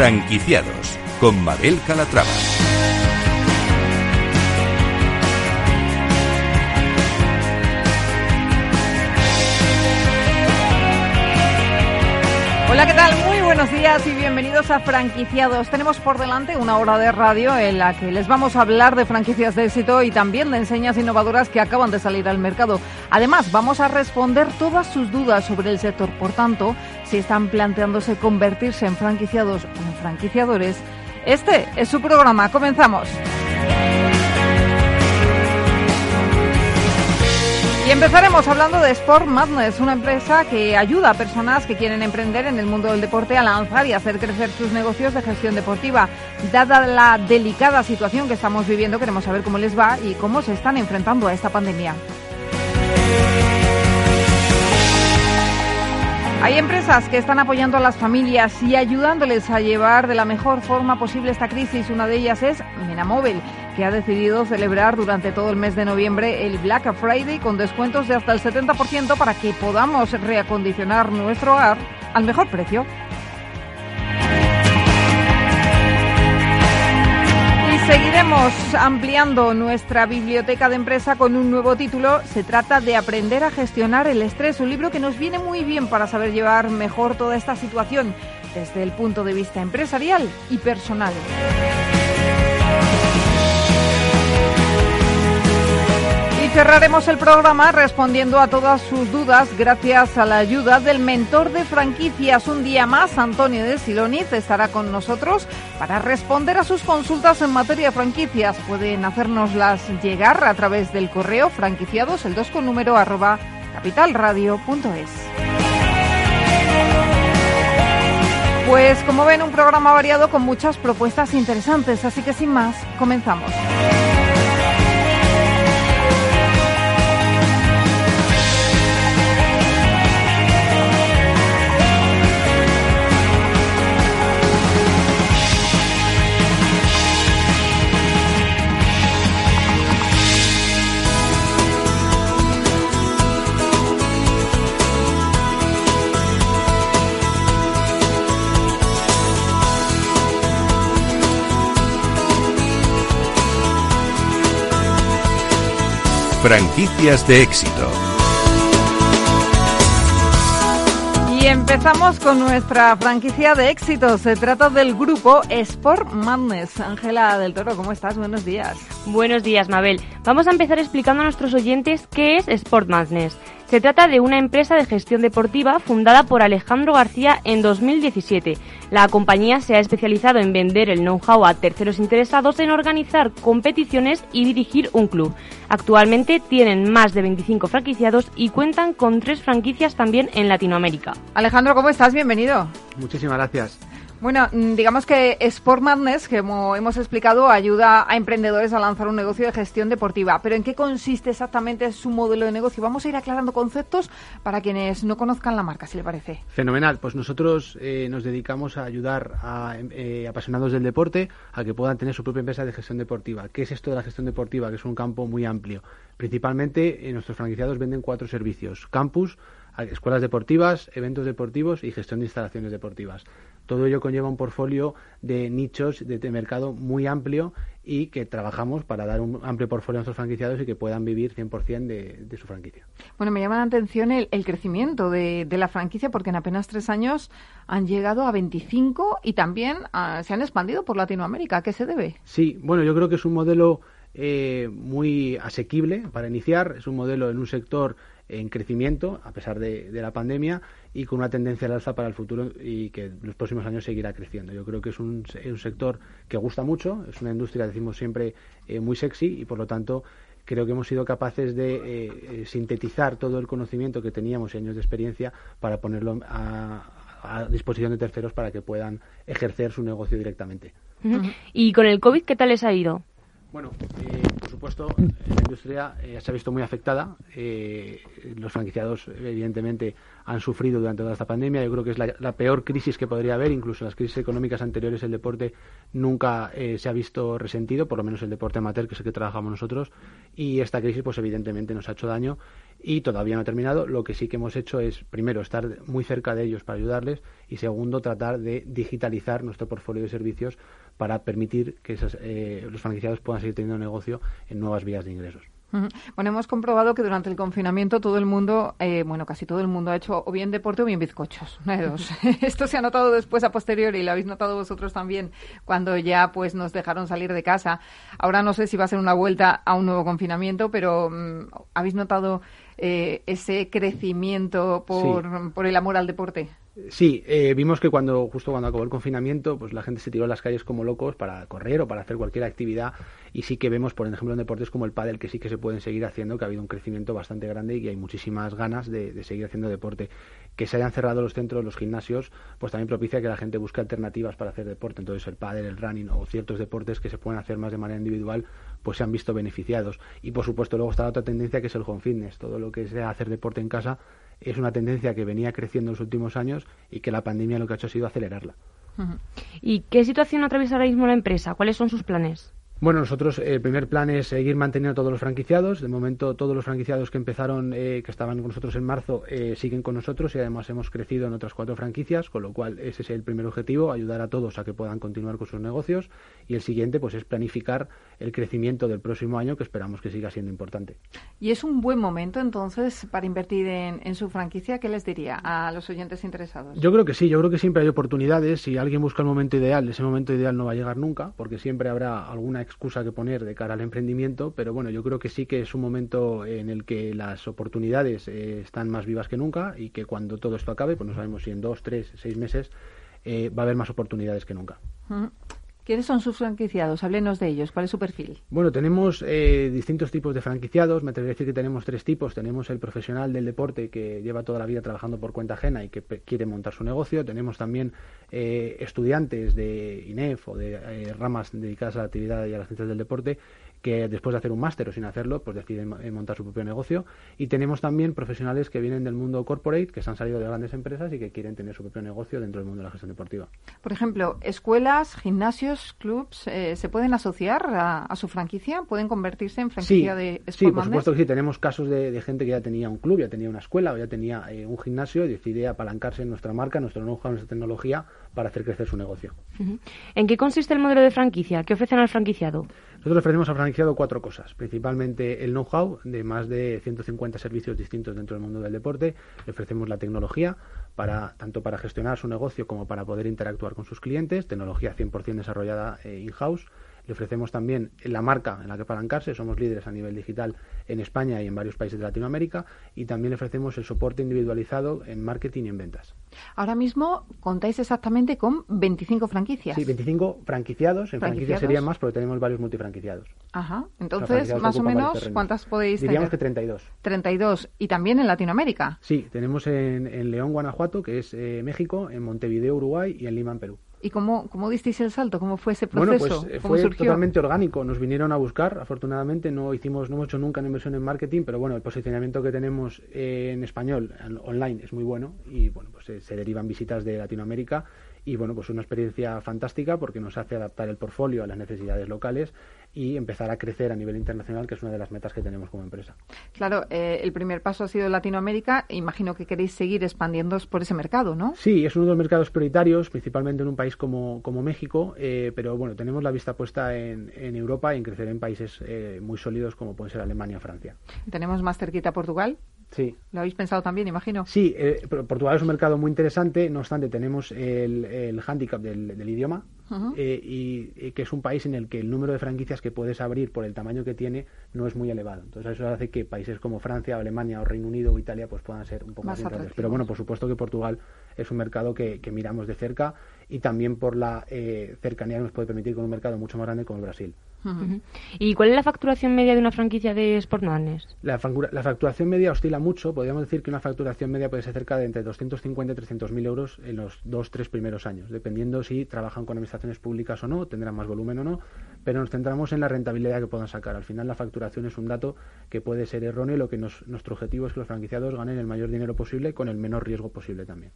Franquiciados con Mabel Calatrava. Hola, ¿qué tal? Muy buenos días y bienvenidos a Franquiciados. Tenemos por delante una hora de radio en la que les vamos a hablar de franquicias de éxito y también de enseñas innovadoras que acaban de salir al mercado. Además, vamos a responder todas sus dudas sobre el sector. Por tanto, si están planteándose convertirse en franquiciados franquiciadores, este es su programa. Comenzamos. Y empezaremos hablando de Sport Madness, una empresa que ayuda a personas que quieren emprender en el mundo del deporte a lanzar y hacer crecer sus negocios de gestión deportiva. Dada la delicada situación que estamos viviendo, queremos saber cómo les va y cómo se están enfrentando a esta pandemia. Hay empresas que están apoyando a las familias y ayudándoles a llevar de la mejor forma posible esta crisis. Una de ellas es Menamóvil, que ha decidido celebrar durante todo el mes de noviembre el Black Friday con descuentos de hasta el 70% para que podamos reacondicionar nuestro hogar al mejor precio. Seguiremos ampliando nuestra biblioteca de empresa con un nuevo título. Se trata de Aprender a gestionar el estrés, un libro que nos viene muy bien para saber llevar mejor toda esta situación desde el punto de vista empresarial y personal. Cerraremos el programa respondiendo a todas sus dudas gracias a la ayuda del mentor de franquicias. Un día más, Antonio de Siloniz estará con nosotros para responder a sus consultas en materia de franquicias. Pueden hacernoslas llegar a través del correo franquiciados, el 2 con número arroba capitalradio.es. Pues como ven, un programa variado con muchas propuestas interesantes, así que sin más, comenzamos. Franquicias de éxito. Y empezamos con nuestra franquicia de éxito. Se trata del grupo Sport Madness. Ángela del Toro, ¿cómo estás? Buenos días. Buenos días, Mabel. Vamos a empezar explicando a nuestros oyentes qué es Sport Madness. Se trata de una empresa de gestión deportiva fundada por Alejandro García en 2017. La compañía se ha especializado en vender el know-how a terceros interesados en organizar competiciones y dirigir un club. Actualmente tienen más de 25 franquiciados y cuentan con tres franquicias también en Latinoamérica. Alejandro, ¿cómo estás? Bienvenido. Muchísimas gracias. Bueno, mm, digamos que Sport Madness, como hemos explicado, ayuda a emprendedores a lanzar un negocio de gestión deportiva. Pero ¿en qué consiste exactamente su modelo de negocio? Vamos a ir aclarando conceptos para quienes no conozcan la marca, si le parece. Fenomenal. Pues nosotros eh, nos dedicamos a ayudar a eh, apasionados del deporte a que puedan tener su propia empresa de gestión deportiva. ¿Qué es esto de la gestión deportiva? Que es un campo muy amplio. Principalmente, eh, nuestros franquiciados venden cuatro servicios. Campus, escuelas deportivas, eventos deportivos y gestión de instalaciones deportivas. Todo ello conlleva un portfolio de nichos de, mercado muy amplio y que trabajamos para dar un amplio portfolio a nuestros franquiciados y que puedan vivir 100% de, de su franquicia. Bueno, me llama la atención el, crecimiento de, la franquicia porque en apenas tres años han llegado a 25 y también ah, se han expandido por Latinoamérica. ¿A qué se debe? Sí, bueno, yo creo que es un modelo eh, muy asequible para iniciar, es un modelo en un sector en crecimiento a pesar de, la pandemia y con una tendencia al alza para el futuro y que en los próximos años seguirá creciendo. Yo creo que es un, sector que gusta mucho, es una industria, decimos siempre, eh, muy sexy y por lo tanto creo que hemos sido capaces de eh, eh, sintetizar todo el conocimiento que teníamos y años de experiencia para ponerlo a, disposición de terceros para que puedan ejercer su negocio directamente. ¿Y con el COVID qué tal les ha ido? Bueno, por supuesto, la industria eh, se ha visto muy afectada. Eh, los franquiciados, evidentemente, han sufrido durante toda esta pandemia. Yo creo que es la, peor crisis que podría haber. Incluso en las crisis económicas anteriores, el deporte nunca eh, se ha visto resentido, por lo menos el deporte amateur, que es el que trabajamos nosotros. Y esta crisis, pues evidentemente, nos ha hecho daño y todavía no ha terminado. Lo que sí que hemos hecho es, primero, estar muy cerca de ellos para ayudarles y, segundo, tratar de digitalizar nuestro portfolio de servicios para permitir que eh, los franquiciados puedan seguir teniendo negocio en nuevas vías de ingresos. Bueno, hemos comprobado que durante el confinamiento todo el mundo, eh, bueno, casi todo el mundo ha hecho o bien deporte o bien bizcochos. Esto se ha notado después a posteriori y lo habéis notado vosotros también cuando ya pues nos dejaron salir de casa. Ahora no sé si va a ser una vuelta a un nuevo confinamiento, pero mm, ¿habéis notado eh, ese crecimiento por, por el amor al deporte? Sí, eh, vimos que cuando justo cuando acabó el confinamiento, pues la gente se tiró a las calles como locos para correr o para hacer cualquier actividad y sí que vemos, por ejemplo, en deportes como el pádel que sí que se pueden seguir haciendo, que ha habido un crecimiento bastante grande y que hay muchísimas ganas de, seguir haciendo deporte. Que se hayan cerrado los centros, los gimnasios, pues también propicia que la gente busque alternativas para hacer deporte. Entonces el pádel, el running o ciertos deportes que se pueden hacer más de manera individual, pues se han visto beneficiados. Y por supuesto luego está la otra tendencia que es el home fitness, todo lo que sea hacer deporte en casa es una tendencia que venía creciendo en los últimos años y que la pandemia lo que ha hecho ha sido acelerarla. ¿Y qué situación atraviesa ahora mismo la empresa? ¿Cuáles son sus planes? Bueno, nosotros el primer plan es seguir manteniendo todos los franquiciados. De momento, todos los franquiciados que empezaron, eh, que estaban con nosotros en marzo, eh, siguen con nosotros y además hemos crecido en otras cuatro franquicias, con lo cual ese es el primer objetivo, ayudar a todos a que puedan continuar con sus negocios. Y el siguiente, pues, es planificar el crecimiento del próximo año, que esperamos que siga siendo importante. Y es un buen momento, entonces, para invertir en, en su franquicia. ¿Qué les diría a los oyentes interesados? Yo creo que sí. Yo creo que siempre hay oportunidades. Si alguien busca el momento ideal, ese momento ideal no va a llegar nunca, porque siempre habrá alguna excusa que poner de cara al emprendimiento, pero bueno, yo creo que sí que es un momento en el que las oportunidades eh, están más vivas que nunca y que cuando todo esto acabe, pues no sabemos si en dos, tres, seis meses eh, va a haber más oportunidades que nunca. ¿Quiénes son sus franquiciados? Háblenos de ellos. ¿Cuál es su perfil? Bueno, tenemos eh, distintos tipos de franquiciados. Me atrevería a decir que tenemos tres tipos. Tenemos el profesional del deporte que lleva toda la vida trabajando por cuenta ajena y que quiere montar su negocio. Tenemos también eh, estudiantes de INEF o de eh, ramas dedicadas a la actividad y a las ciencias del deporte que después de hacer un máster o sin hacerlo, pues deciden eh, montar su propio negocio. Y tenemos también profesionales que vienen del mundo corporate, que se han salido de grandes empresas y que quieren tener su propio negocio dentro del mundo de la gestión deportiva. Por ejemplo, escuelas, gimnasios, clubs, eh, ¿se pueden asociar a, su franquicia? ¿Pueden convertirse en franquicia de Sport Sí, por supuesto que sí. Tenemos casos de, gente que ya tenía un club, ya tenía una escuela o ya tenía eh, un gimnasio y decide apalancarse en nuestra marca, nuestro know-how, nuestra tecnología para hacer crecer su negocio. ¿En qué consiste el modelo de franquicia? ¿Qué ofrecen al franquiciado? Nosotros ofrecemos al franquiciado cuatro cosas, principalmente el know-how de más de 150 servicios distintos dentro del mundo del deporte, le ofrecemos la tecnología para tanto para gestionar su negocio como para poder interactuar con sus clientes, tecnología 100% desarrollada eh, in-house le ofrecemos también la marca en la que apalancarse, somos líderes a nivel digital en España y en varios países de Latinoamérica, y también le ofrecemos el soporte individualizado en marketing y en ventas. Ahora mismo contáis exactamente con 25 franquicias. Sí, 25 franquiciados, en franquicias serían más porque tenemos varios multifranquiciados. Ajá, entonces más o menos, ¿cuántas podéis Diríamos que 32. 32, y también en Latinoamérica. Sí, tenemos en, León, Guanajuato, que es eh, México, en Montevideo, Uruguay y en Lima, en Perú. ¿Y cómo, cómo disteis el salto? ¿Cómo fue ese proceso? Bueno, pues fue totalmente orgánico. Nos vinieron a buscar. Afortunadamente no hicimos, no hemos hecho nunca una inversión en marketing, pero bueno, el posicionamiento que tenemos en español, online, es muy bueno y bueno, pues se, se derivan visitas de Latinoamérica y bueno, pues una experiencia fantástica porque nos hace adaptar el portfolio a las necesidades locales y empezar a crecer a nivel internacional, que es una de las metas que tenemos como empresa. Claro, eh, el primer paso ha sido Latinoamérica. Imagino que queréis seguir expandiéndoos por ese mercado, ¿no? Sí, es uno de los mercados prioritarios, principalmente en un país como, como México, eh, pero bueno, tenemos la vista puesta en, en Europa y en crecer en países eh, muy sólidos como pueden ser Alemania o Francia. ¿Tenemos más cerquita Portugal? Sí. ¿Lo habéis pensado también, imagino? Sí, Portugal es un mercado muy interesante, no obstante tenemos el, el hándicap del idioma, eh, y, que es un país en el que el número de franquicias que puedes abrir por el tamaño que tiene no es muy elevado. Entonces eso hace que países como Francia, Alemania o Reino Unido o Italia pues puedan ser un poco más, más Pero bueno, por supuesto que Portugal es un mercado que, miramos de cerca y también por la eh, cercanía que nos puede permitir con un mercado mucho más grande como el Brasil. ¿Y cuál es la facturación media de una franquicia de Sport La, la, facturación media oscila mucho. Podríamos decir que una facturación media puede ser cerca de entre 250 y 300 mil euros en los dos, tres primeros años, dependiendo si trabajan con administraciones públicas o no, tendrán más volumen o no. Pero nos centramos en la rentabilidad que puedan sacar. Al final la facturación es un dato que puede ser erróneo y lo que nuestro objetivo es que los franquiciados ganen el mayor dinero posible con el menor riesgo posible también.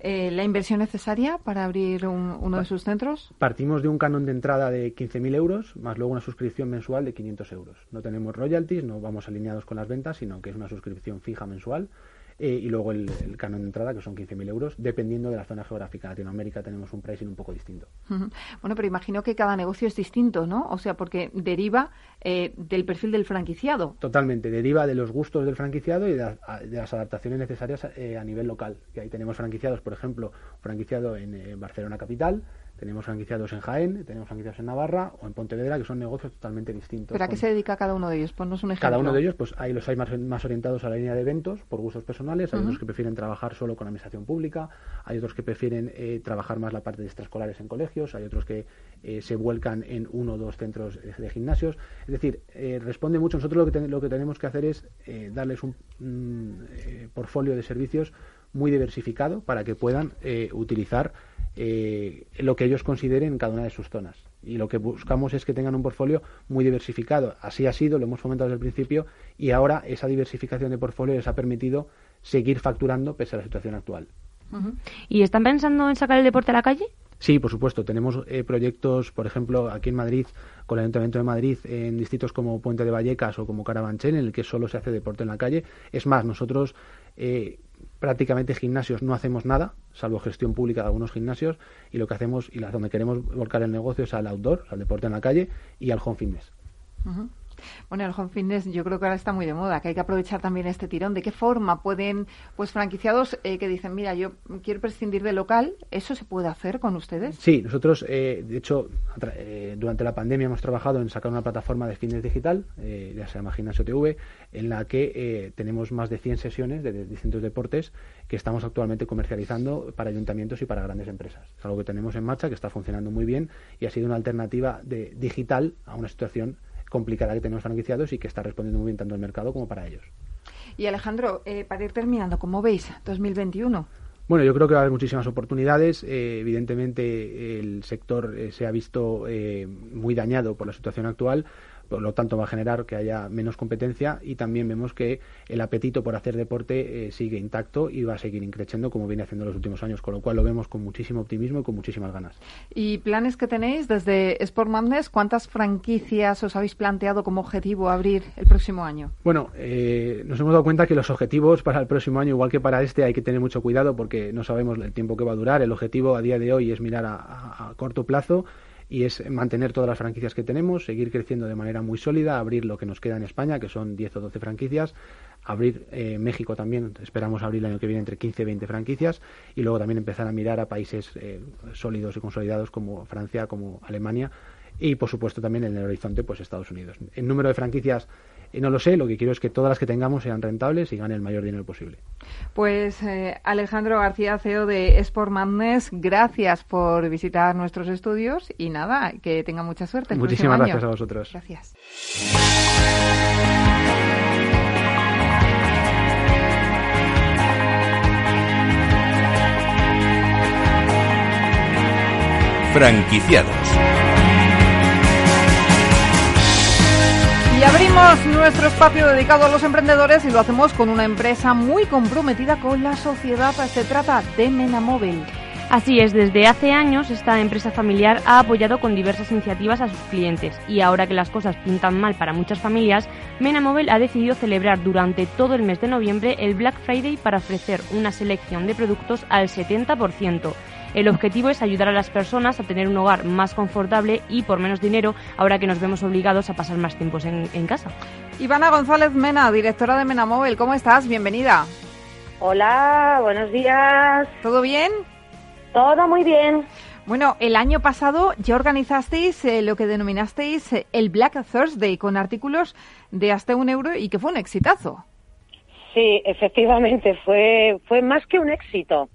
Eh, ¿La inversión necesaria para abrir uno de sus centros? Partimos de un canon de entrada de 15.000 euros, más luego una suscripción mensual de 500 euros. No tenemos royalties, no vamos alineados con las ventas, sino que es una suscripción fija mensual eh, y luego el, canon de entrada, que son 15.000 euros, dependiendo de la zona geográfica. En Latinoamérica tenemos un pricing un poco distinto. Bueno, pero imagino que cada negocio es distinto, ¿no? O sea, porque deriva eh, del perfil del franquiciado. Totalmente, deriva de los gustos del franquiciado y de, las adaptaciones necesarias eh, a nivel local. Que ahí tenemos franquiciados, por ejemplo, franquiciado en Barcelona Capital, tenemos franquiciados en Jaén, tenemos franquiciados en Navarra o en Pontevedra, que son negocios totalmente distintos. ¿Pero a qué se dedica cada uno de ellos? Ponnos un ejemplo. Cada uno de ellos, pues hay los hay más, orientados a la línea de eventos por gustos personales, hay otros que prefieren trabajar solo con administración pública, hay otros que prefieren eh, trabajar más la parte de extraescolares en colegios, hay otros que eh, se vuelcan en uno o dos centros de, gimnasios. Es decir, eh, responde mucho. Nosotros lo que, lo que tenemos que hacer es darles un portfolio de servicios muy diversificado para que puedan utilizar eh, lo que ellos consideren en cada una de sus zonas. Y lo que buscamos es que tengan un portfolio muy diversificado. Así ha sido, lo hemos fomentado desde el principio, y ahora esa diversificación de portfolio les ha permitido seguir facturando pese a la situación actual. ¿Y están pensando en sacar el deporte a la calle? Sí, por supuesto. Tenemos eh, proyectos, por ejemplo, aquí en Madrid, con el Ayuntamiento de Madrid, en distritos como Puente de Vallecas o como Carabanchel, en el que solo se hace deporte en la calle. Es más, nosotros eh, prácticamente gimnasios no hacemos nada, salvo gestión pública de algunos gimnasios, y lo que hacemos y donde queremos volcar el negocio es al outdoor, al deporte en la calle y al home fitness. Bueno, el home fitness yo creo que ahora está muy de moda, que hay que aprovechar también este tirón. ¿De qué forma pueden, pues franquiciados eh, que dicen, mira, yo quiero prescindir de local, ¿eso se puede hacer con ustedes? Sí, nosotros, eh, de hecho, eh, durante la pandemia hemos trabajado en sacar una plataforma de fitness digital, ya se llama Gimnasio TV, en la que tenemos más de 100 sesiones de, distintos deportes que estamos actualmente comercializando para ayuntamientos y para grandes empresas. Es algo que tenemos en marcha, que está funcionando muy bien y ha sido una alternativa de digital a una situación complicada que tenemos franquiciados y que está respondiendo muy bien tanto al mercado como para ellos. Y Alejandro, eh, para ir terminando, ¿cómo veis 2021? Bueno, yo creo que va a haber muchísimas oportunidades. Eh, evidentemente, el sector eh, se ha visto muy dañado por la situación actual, por lo tanto va a generar que haya menos competencia y también vemos que el apetito por hacer deporte eh, sigue intacto y va a seguir increciendo como viene haciendo en los últimos años, con lo cual lo vemos con muchísimo optimismo y con muchísimas ganas. ¿Y planes que tenéis desde Sport Madness? ¿Cuántas franquicias os habéis planteado como objetivo abrir el próximo año? Bueno, eh, nos hemos dado cuenta que los objetivos para el próximo año, igual que para este, hay que tener mucho cuidado porque no sabemos el tiempo que va a durar. El objetivo a día de hoy es mirar a corto plazo y es mantener todas las franquicias que tenemos, seguir creciendo de manera muy sólida, abrir lo que nos queda en España, que son 10 o 12 franquicias, abrir eh, México también, esperamos abrir el año que viene entre 15 y 20 franquicias y luego también empezar a mirar a países eh, sólidos y consolidados como Francia, como Alemania y por supuesto también en el horizonte pues Estados Unidos. El número de franquicias y no lo sé, lo que quiero es que todas las que tengamos sean rentables y ganen el mayor dinero posible. Pues eh, Alejandro García, CEO de Sport Madness, gracias por visitar nuestros estudios y nada, que tenga mucha suerte. Muchísimas gracias a vosotros. Gracias. Franquiciados Y abrimos nuestro espacio dedicado a los emprendedores y lo hacemos con una empresa muy comprometida con la sociedad. Se trata de Menamóvil. Así es, desde hace años esta empresa familiar ha apoyado con diversas iniciativas a sus clientes y ahora que las cosas pintan mal para muchas familias, Menamóvil ha decidido celebrar durante todo el mes de noviembre el Black Friday para ofrecer una selección de productos al 70%. El objetivo es ayudar a las personas a tener un hogar más confortable y por menos dinero, ahora que nos vemos obligados a pasar más tiempos en, casa. Ivana González Mena, directora de Mena Móvil, ¿cómo estás? Bienvenida. Hola, buenos días. ¿Todo bien? Todo muy bien. Bueno, el año pasado ya organizasteis eh, lo que denominasteis eh, el Black Thursday con artículos de hasta un euro y que fue un exitazo. Sí, efectivamente, fue, fue más que un éxito,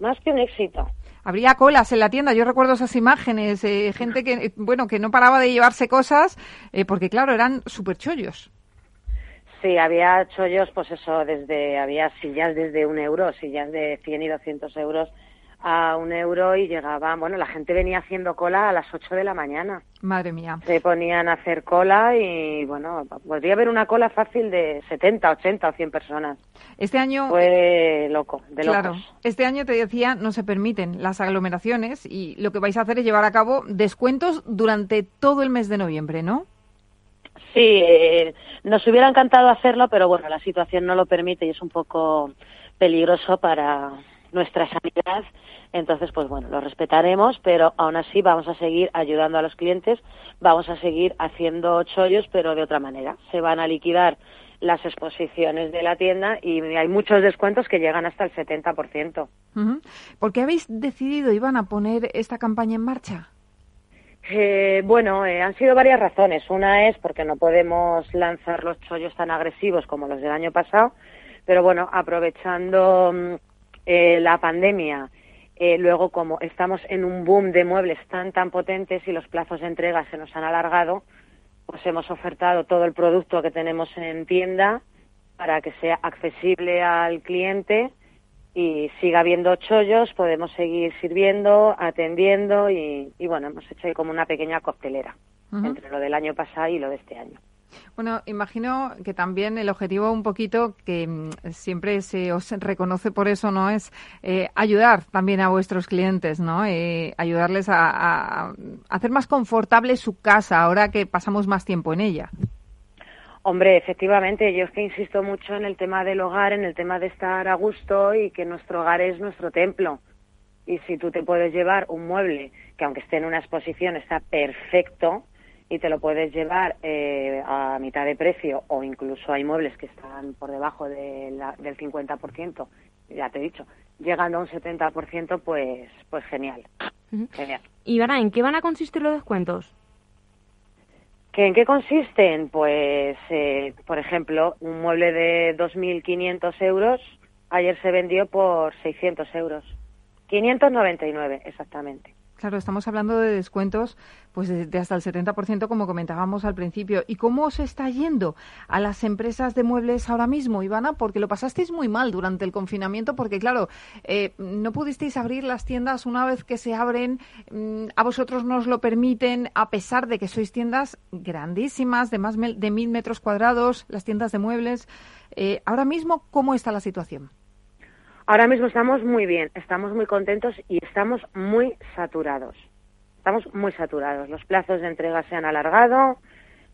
más que un éxito habría colas en la tienda. Yo recuerdo esas imágenes, eh, gente que, bueno, que no paraba de llevarse cosas, eh, porque claro, eran súper chollos. Sí, había chollos, pues eso, desde, había sillas desde un euro, sillas de 100 y 200 euros a un euro y llegaban, bueno, la gente venía haciendo cola a las 8 de la mañana. Madre mía. Se ponían a hacer cola y, bueno, podría haber una cola fácil de 70, 80 o 100 personas. Este año... Fue loco, de Claro, este año te decía, no se permiten las aglomeraciones y lo que vais a hacer es llevar a cabo descuentos durante todo el mes de noviembre, ¿no? Sí, eh, nos hubiera encantado hacerlo, pero bueno, la situación no lo permite y es un poco peligroso para nuestra sanidad. Entonces, pues bueno, lo respetaremos, pero aún así vamos a seguir ayudando a los clientes, vamos a seguir haciendo chollos, pero de otra manera. Se van a liquidar las exposiciones de la tienda y hay muchos descuentos que llegan hasta el 70%. ¿Por qué habéis decidido, Iván, a poner esta campaña en marcha? Eh, bueno, eh, han sido varias razones. Una es porque no podemos lanzar los chollos tan agresivos como los del año pasado, pero bueno, aprovechando mm, eh, la pandemia, eh, luego como estamos en un boom de muebles tan tan potentes y los plazos de entrega se nos han alargado, pues hemos ofertado todo el producto que tenemos en tienda para que sea accesible al cliente y siga habiendo chollos, podemos seguir sirviendo, atendiendo y, bueno, hemos hecho ahí como una pequeña coctelera entre lo del año pasado y lo de este año. Bueno, imagino que también el objetivo un poquito que mm, siempre se os reconoce por eso, ¿no? Es eh, ayudar también a vuestros clientes, ¿no? Eh, ayudarles a, a, hacer más confortable su casa ahora que pasamos más tiempo en ella. Hombre, efectivamente, yo es que insisto mucho en el tema del hogar, en el tema de estar a gusto y que nuestro hogar es nuestro templo. Y si tú te puedes llevar un mueble que aunque esté en una exposición está perfecto, y te lo puedes llevar eh, a mitad de precio o incluso hay muebles que están por debajo de la, del 50%, ya te he dicho, llegando a un 70%, pues, pues genial. genial. ¿Y ahora en qué van a consistir los descuentos? ¿Que ¿En qué consisten? Pues, eh, por ejemplo, un mueble de 2.500 euros ayer se vendió por 600 euros. 599, exactamente. Claro, estamos hablando de descuentos pues de, hasta el 70%, como comentábamos al principio. ¿Y cómo se está yendo a las empresas de muebles ahora mismo, Ivana? Porque lo pasasteis muy mal durante el confinamiento, porque claro, eh, no pudisteis abrir las tiendas una vez que se abren, mm, a vosotros no os lo permiten, a pesar de que sois tiendas grandísimas, de más de mil metros cuadrados, las tiendas de muebles. Eh, ahora mismo, ¿cómo está la situación? Ahora mismo estamos muy bien, estamos muy contentos y estamos muy saturados. Estamos muy saturados. Los plazos de entrega se han alargado,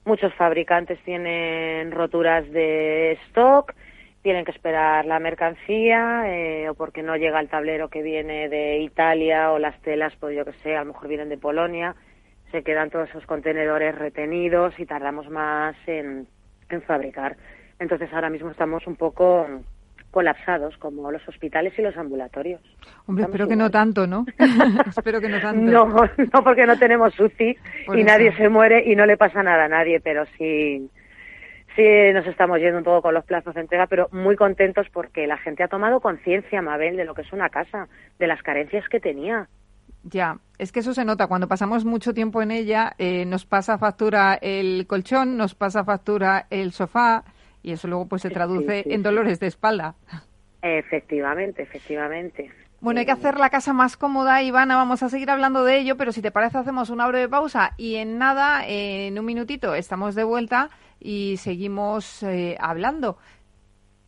muchos fabricantes tienen roturas de stock, tienen que esperar la mercancía eh, o porque no llega el tablero que viene de Italia o las telas, pues yo que sé, a lo mejor vienen de Polonia. Se quedan todos esos contenedores retenidos y tardamos más en, en fabricar. Entonces ahora mismo estamos un poco colapsados como los hospitales y los ambulatorios. Hombre, espero que no tanto, ¿no? espero que no tanto. No, no porque no tenemos UCI y nadie se muere y no le pasa nada a nadie, pero sí, sí nos estamos yendo un poco con los plazos de entrega, pero muy contentos porque la gente ha tomado conciencia, Mabel, de lo que es una casa, de las carencias que tenía. Ya, es que eso se nota. Cuando pasamos mucho tiempo en ella, eh, nos pasa factura el colchón, nos pasa factura el sofá, y eso luego pues se traduce en dolores de espalda. Efectivamente, efectivamente. Bueno, hay que hacer la casa más cómoda, Ivana. Vamos a seguir hablando de ello, pero si te parece, hacemos una breve pausa y en nada, en un minutito, estamos de vuelta y seguimos eh, hablando.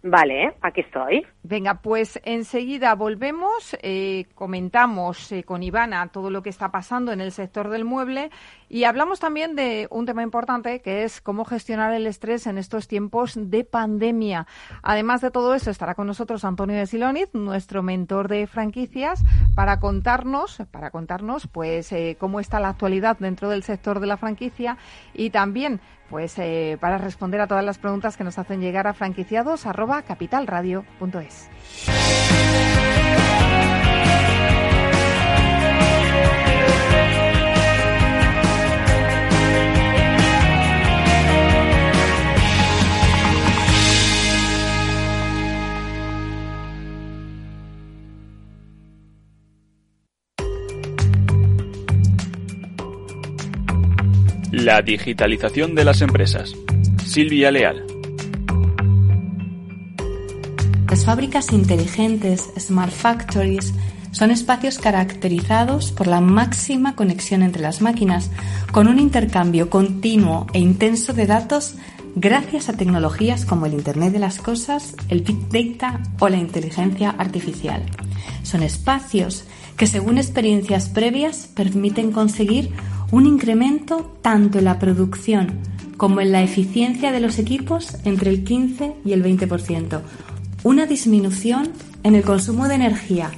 Vale, aquí estoy. Venga, pues enseguida volvemos, eh, comentamos eh, con Ivana todo lo que está pasando en el sector del mueble y hablamos también de un tema importante que es cómo gestionar el estrés en estos tiempos de pandemia. Además de todo eso, estará con nosotros Antonio de Siloniz, nuestro mentor de franquicias, para contarnos, para contarnos, pues, eh, cómo está la actualidad dentro del sector de la franquicia y también pues para responder a todas las preguntas que nos hacen llegar a franquiciados arroba capitalradio.es. La digitalización de las empresas. Silvia Leal. Fábricas inteligentes, smart factories, Son espacios caracterizados por la máxima conexión entre las máquinas, con un intercambio continuo e intenso de datos gracias a tecnologías como el Internet de las Cosas, el Big Data o la inteligencia artificial. Son espacios que, según experiencias previas, permiten conseguir un incremento tanto en la producción como en la eficiencia de los equipos entre el 15 y el 20%, una disminución en el consumo de energía,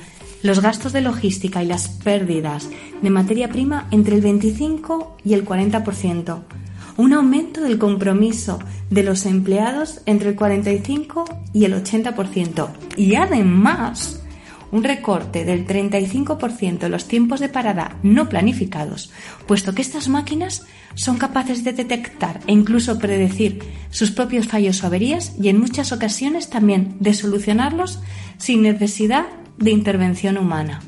los gastos de logística y las pérdidas de materia prima entre el 25 y el 40%, un aumento del compromiso de los empleados entre el 45 y el 80% y además un recorte del 35% en los tiempos de parada no planificados, puesto que estas máquinas son capaces de detectar e incluso predecir sus propios fallos o averías y en muchas ocasiones también de solucionarlos sin necesidad de intervención humana.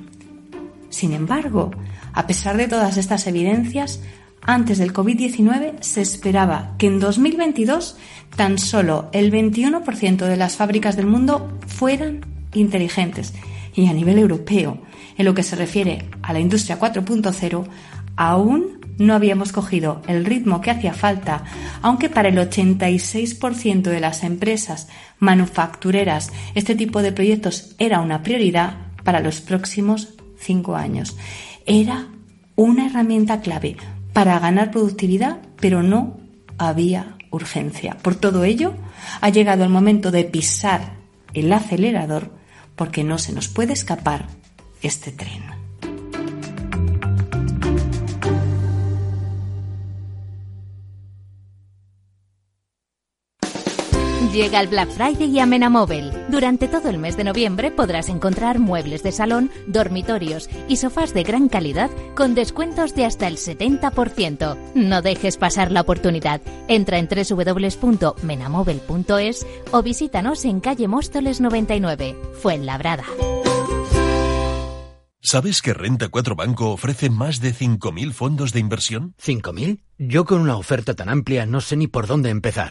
Sin embargo, a pesar de todas estas evidencias, antes del COVID-19 se esperaba que en 2022 tan solo el 21% de las fábricas del mundo fueran inteligentes y a nivel europeo, en lo que se refiere a la industria 4.0, aún no habíamos cogido el ritmo que hacía falta, aunque para el 86% de las empresas manufactureras este tipo de proyectos era una prioridad para los próximos cinco años. Era una herramienta clave para ganar productividad, pero no había urgencia. Por todo ello, ha llegado el momento de pisar el acelerador porque no se nos puede escapar este tren. Llega el Black Friday y a Móvil. Durante todo el mes de noviembre podrás encontrar muebles de salón, dormitorios y sofás de gran calidad con descuentos de hasta el 70%. No dejes pasar la oportunidad. Entra en www.menamóvil.es o visítanos en calle Móstoles 99, Fuenlabrada. ¿Sabes que Renta 4 Banco ofrece más de 5.000 fondos de inversión? ¿5.000? Yo con una oferta tan amplia no sé ni por dónde empezar.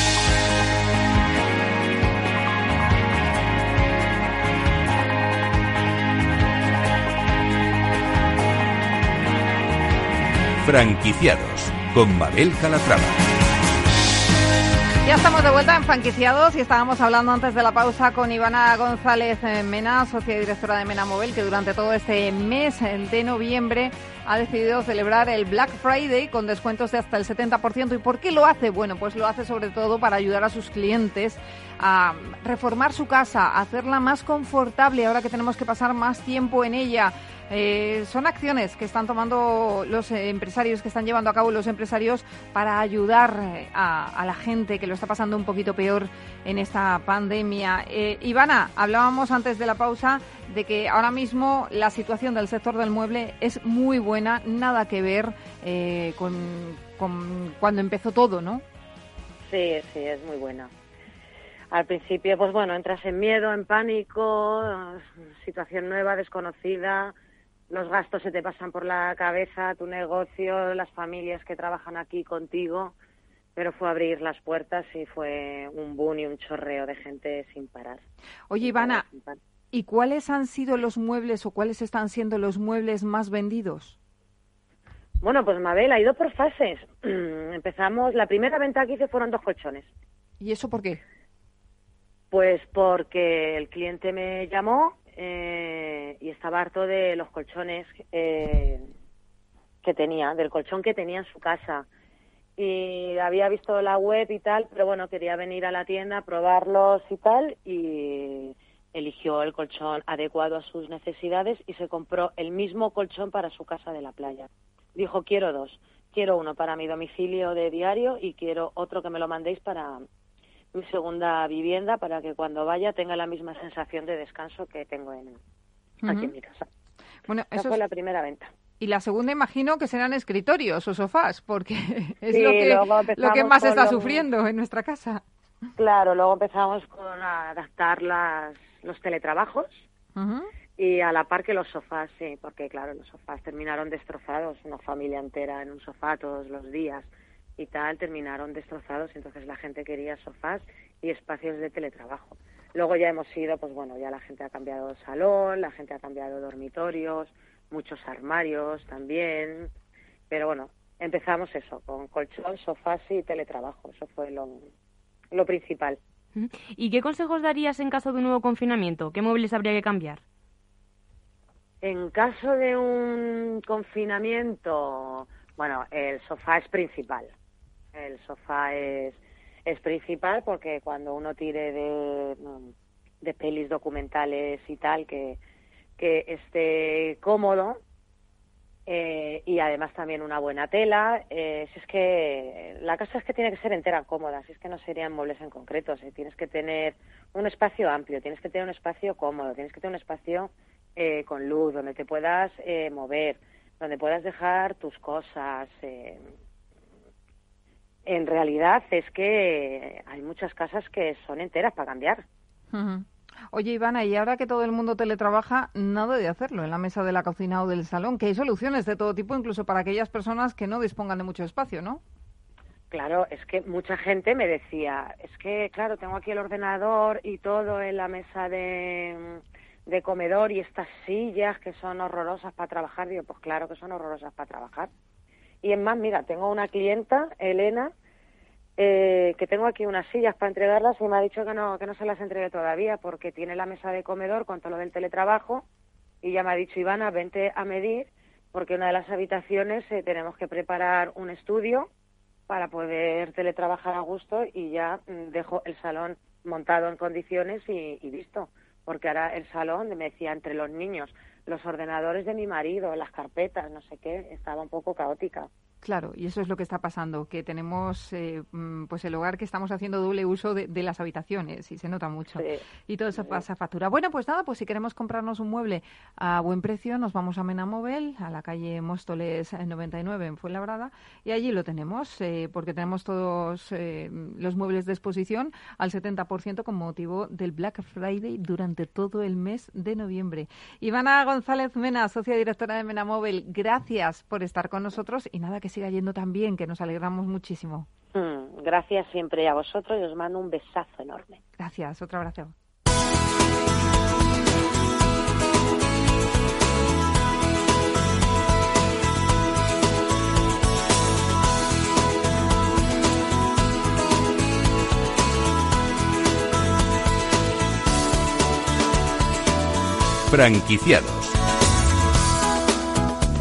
Franquiciados con Mabel Calatrava. Ya estamos de vuelta en Franquiciados y estábamos hablando antes de la pausa con Ivana González eh, Mena, socia y directora de Mena Móvil, que durante todo este mes de noviembre ha decidido celebrar el Black Friday con descuentos de hasta el 70%. ¿Y por qué lo hace? Bueno, pues lo hace sobre todo para ayudar a sus clientes a reformar su casa, a hacerla más confortable ahora que tenemos que pasar más tiempo en ella, eh, son acciones que están tomando los empresarios, que están llevando a cabo los empresarios para ayudar eh, a, la gente que lo está pasando un poquito peor en esta pandemia. Eh, Ivana, hablábamos antes de la pausa de que ahora mismo la situación del sector del mueble es muy buena, nada que ver con, con cuando empezó todo, ¿no? Sí, sí, es muy buena al principio, pues bueno, entras en miedo, en pánico, situación nueva, desconocida, los gastos se te pasan por la cabeza, tu negocio, las familias que trabajan aquí contigo, pero fue abrir las puertas y fue un boom y un chorreo de gente sin parar. Oye, Ivana, ¿y cuáles han sido los muebles o cuáles están siendo los muebles más vendidos? Bueno, pues Mabel, ha ido por fases. Empezamos, la primera venta que hice fueron dos colchones. ¿Y eso por qué? Pues porque el cliente me llamó eh, y estaba harto de los colchones eh, que tenía, del colchón que tenía en su casa. Y había visto la web y tal, pero bueno, quería venir a la tienda, probarlos y tal, y eligió el colchón adecuado a sus necesidades y se compró el mismo colchón para su casa de la playa. Dijo, quiero dos, quiero uno para mi domicilio de diario y quiero otro que me lo mandéis para, mi segunda vivienda para que cuando vaya tenga la misma sensación de descanso que tengo en, aquí en mi casa. Bueno, Esa fue la primera venta. Y la segunda imagino que serán escritorios o sofás, porque es lo, que, lo que más está sufriendo en nuestra casa. Claro, luego empezamos con adaptar las, los teletrabajos y a la par que los sofás, sí, porque claro, los sofás terminaron destrozados, una familia entera en un sofá todos los días y tal terminaron destrozados, entonces la gente quería sofás y espacios de teletrabajo. Luego ya hemos ido, pues bueno, ya la gente ha cambiado salón, la gente ha cambiado dormitorios, muchos armarios también, pero bueno, empezamos eso, con colchón, sofás y teletrabajo, eso fue lo, lo principal. ¿Y qué consejos darías en caso de un nuevo confinamiento? ¿Qué muebles habría que cambiar? En caso de un confinamiento, bueno, el sofá es principal. El sofá es, es principal porque cuando uno tire de, de pelis documentales y tal, que, que esté cómodo, eh, y además también una buena tela. Eh, si es que la casa es que tiene que ser entera cómoda, si es que no serían muebles en concreto. tienes que tener un espacio amplio, tienes que tener un espacio cómodo, tienes que tener un espacio eh, con luz, donde te puedas mover, donde puedas dejar tus cosas en realidad es que hay muchas casas que son enteras para cambiar. Oye, Ivana, y ahora que todo el mundo teletrabaja, nada de hacerlo en la mesa de la cocina o del salón, que hay soluciones de todo tipo, incluso para aquellas personas que no dispongan de mucho espacio, ¿no? Claro, es que mucha gente me decía, es que, claro, tengo aquí el ordenador y todo en la mesa de, de comedor y estas sillas que son horrorosas para trabajar. Digo, pues claro que son horrorosas para trabajar. Y es más, mira, tengo una clienta, Elena, eh, que tengo aquí unas sillas para entregarlas y me ha dicho que no, que no se las entregue todavía porque tiene la mesa de comedor con todo lo del teletrabajo y ya me ha dicho Ivana, vente a medir porque una de las habitaciones eh, tenemos que preparar un estudio para poder teletrabajar a gusto y ya mm, dejo el salón montado en condiciones y, y visto. Porque ahora el salón, me decía, entre los niños, los ordenadores de mi marido, las carpetas, no sé qué, estaba un poco caótica. Claro, y eso es lo que está pasando, que tenemos eh, mm, pues el hogar que estamos haciendo doble uso de, las habitaciones y se nota mucho. Y todo eso pasa factura. Bueno, pues nada, pues si queremos comprarnos un mueble a buen precio, nos vamos a Menamóvil, a la calle Móstoles 99 en Fuenlabrada, y allí lo tenemos, eh, porque tenemos todos eh, los muebles de exposición al 70% con motivo del Black Friday durante todo el mes de noviembre. Ivana González Mena, socia directora de Menamóvil, gracias por estar con nosotros y nada que siga yendo tan bien, que nos alegramos muchísimo. Mm, gracias siempre a vosotros y os mando un besazo enorme. Gracias, otro abrazo. Franquiciados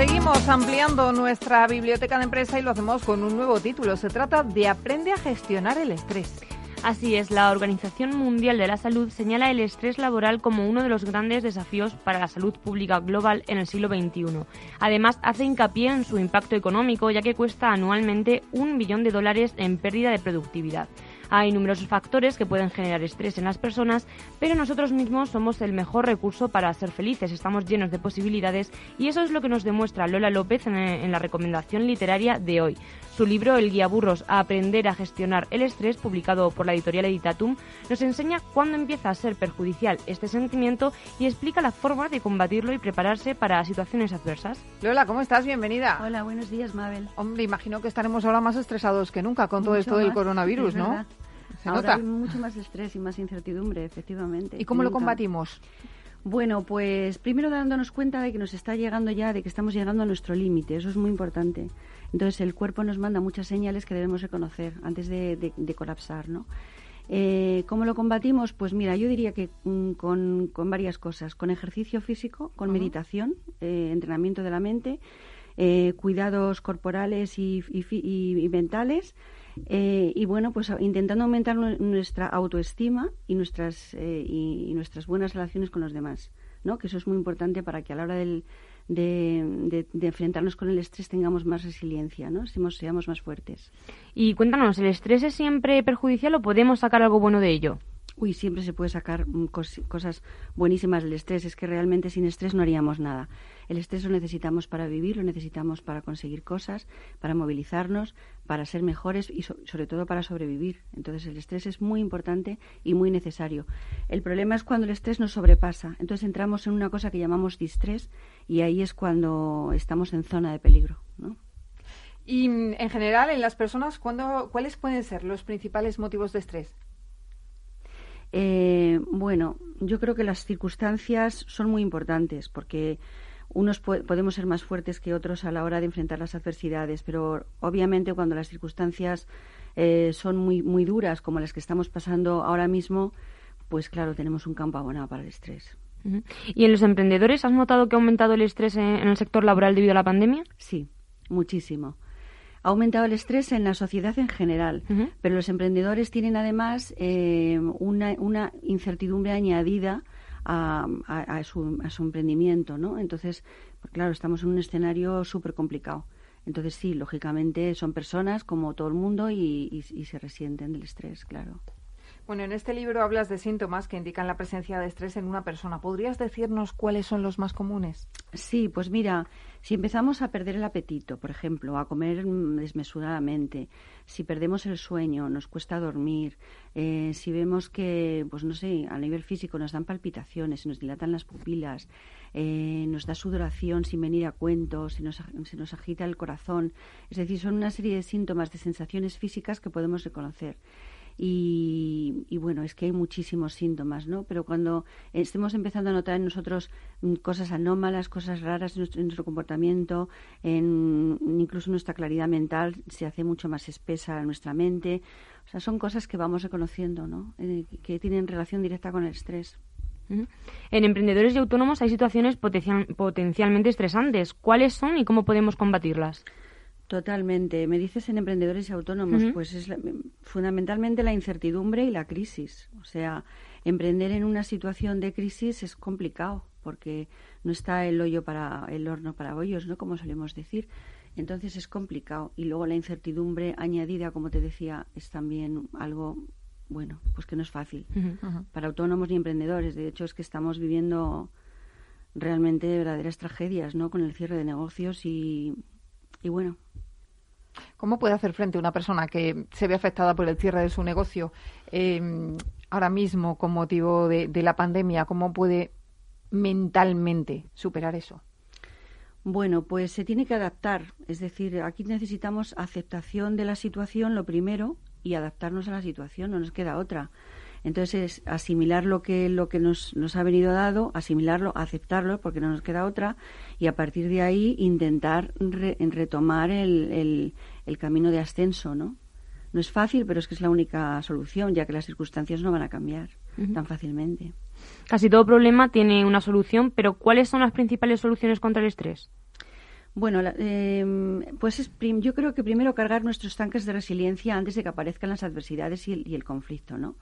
Seguimos ampliando nuestra biblioteca de empresa y lo hacemos con un nuevo título. Se trata de Aprende a gestionar el estrés. Así es, la Organización Mundial de la Salud señala el estrés laboral como uno de los grandes desafíos para la salud pública global en el siglo XXI. Además, hace hincapié en su impacto económico, ya que cuesta anualmente un billón de dólares en pérdida de productividad. Hay numerosos factores que pueden generar estrés en las personas, pero nosotros mismos somos el mejor recurso para ser felices. Estamos llenos de posibilidades y eso es lo que nos demuestra Lola López en, la recomendación literaria de hoy. Su libro El guía burros a aprender a gestionar el estrés, publicado por la editorial Editatum, nos enseña cuándo empieza a ser perjudicial este sentimiento y explica la forma de combatirlo y prepararse para situaciones adversas. Lola, ¿cómo estás? Bienvenida. Hola, buenos días, Mabel. Hombre, imagino que estaremos ahora más estresados que nunca con todo esto del coronavirus, ¿no? Ahora hay mucho más estrés y más incertidumbre, efectivamente. ¿Y cómo lo combatimos? Bueno, pues primero dándonos cuenta de que nos está llegando ya, de que estamos llegando a nuestro límite, eso es muy importante. Entonces el cuerpo nos manda muchas señales que debemos reconocer antes de, colapsar, ¿no? Eh, ¿Cómo lo combatimos? Pues mira, yo diría que mm, con, varias cosas, con ejercicio físico, con meditación, eh, entrenamiento de la mente, eh, cuidados corporales y mentales, eh, y bueno, pues intentando aumentar nuestra autoestima y nuestras, eh, y, nuestras buenas relaciones con los demás, ¿no? Que eso es muy importante para que a la hora del, de, enfrentarnos con el estrés tengamos más resiliencia, ¿no? Seamos, seamos más fuertes. Y cuéntanos, ¿el estrés es siempre perjudicial o podemos sacar algo bueno de ello? Uy, siempre se puede sacar mm, cosas buenísimas del estrés. Es que realmente sin estrés no haríamos nada. El estrés lo necesitamos para vivir, lo necesitamos para conseguir cosas, para movilizarnos, para ser mejores y sobre todo para sobrevivir. Entonces el estrés es muy importante y muy necesario. El problema es cuando el estrés nos sobrepasa. Entonces entramos en una cosa que llamamos distrés y ahí es cuando estamos en zona de peligro. Y mm, en general, en las personas, ¿cuáles pueden ser los principales motivos de estrés? Eh, bueno, yo creo que las circunstancias son muy importantes porque unos podemos ser más fuertes que otros a la hora de enfrentar las adversidades, pero obviamente cuando las circunstancias eh, son muy, muy duras, como las que estamos pasando ahora mismo, pues claro, tenemos un campo abonado para el estrés. ¿Y en los emprendedores has notado que ha aumentado el estrés en, el sector laboral debido a la pandemia? Sí, muchísimo. Ha aumentado el estrés en la sociedad en general, pero los emprendedores tienen además eh, una, una incertidumbre añadida a, su, a su emprendimiento, ¿no? Entonces, pues claro, estamos en un escenario súper complicado. Entonces, sí, lógicamente son personas como todo el mundo y, y se resienten del estrés, claro. Bueno, en este libro hablas de síntomas que indican la presencia de estrés en una persona. ¿Podrías decirnos cuáles son los más comunes? Sí, pues mira, si empezamos a perder el apetito, por ejemplo, a comer desmesuradamente, si perdemos el sueño, nos cuesta dormir, eh, si vemos que, pues no sé, a nivel físico nos dan palpitaciones, se nos dilatan las pupilas, eh, nos da sudoración sin venir a cuento, se nos, se nos agita el corazón. Es decir, son una serie de síntomas, de sensaciones físicas que podemos reconocer. Y, bueno, es que hay muchísimos síntomas, ¿no? Pero cuando estemos empezando a notar en nosotros mm, cosas anómalas, cosas raras en nuestro, comportamiento, en, incluso nuestra claridad mental se hace mucho más espesa en nuestra mente. O sea, son cosas que vamos reconociendo, ¿no? Eh, que tienen relación directa con el estrés. En emprendedores y autónomos hay situaciones potencialmente estresantes. ¿Cuáles son y cómo podemos combatirlas? Totalmente. Me dices en emprendedores y autónomos, pues es fundamentalmente la incertidumbre y la crisis. O sea, emprender en una situación de crisis es complicado porque no está el hoyo para el horno para bollos, ¿no? Como solemos decir. Entonces es complicado. Y luego la incertidumbre añadida, como te decía, es también algo, bueno, pues que no es fácil para autónomos ni emprendedores. De hecho, es que estamos viviendo realmente verdaderas tragedias, ¿no? Con el cierre de negocios y, y bueno. ¿Cómo puede hacer frente una persona que se ve afectada por el cierre de su negocio em, ahora mismo con motivo de, de la pandemia? ¿Cómo puede mentalmente superar eso? Bueno, pues se tiene que adaptar. Es decir, aquí necesitamos aceptación de la situación, lo primero, y adaptarnos a la situación, no nos queda otra. Entonces, asimilar lo que, lo que nos, nos ha venido dado, asimilarlo, aceptarlo, porque no nos queda otra, y a partir de ahí intentar retomar el, el, camino de ascenso, ¿no? No es fácil, pero es que es la única solución, ya que las circunstancias no van a cambiar tan fácilmente. Casi todo problema tiene una solución, pero ¿cuáles son las principales soluciones contra el estrés? Bueno, em, pues yo creo que primero cargar nuestros tanques de resiliencia antes de que aparezcan las adversidades y el, conflicto, ¿no?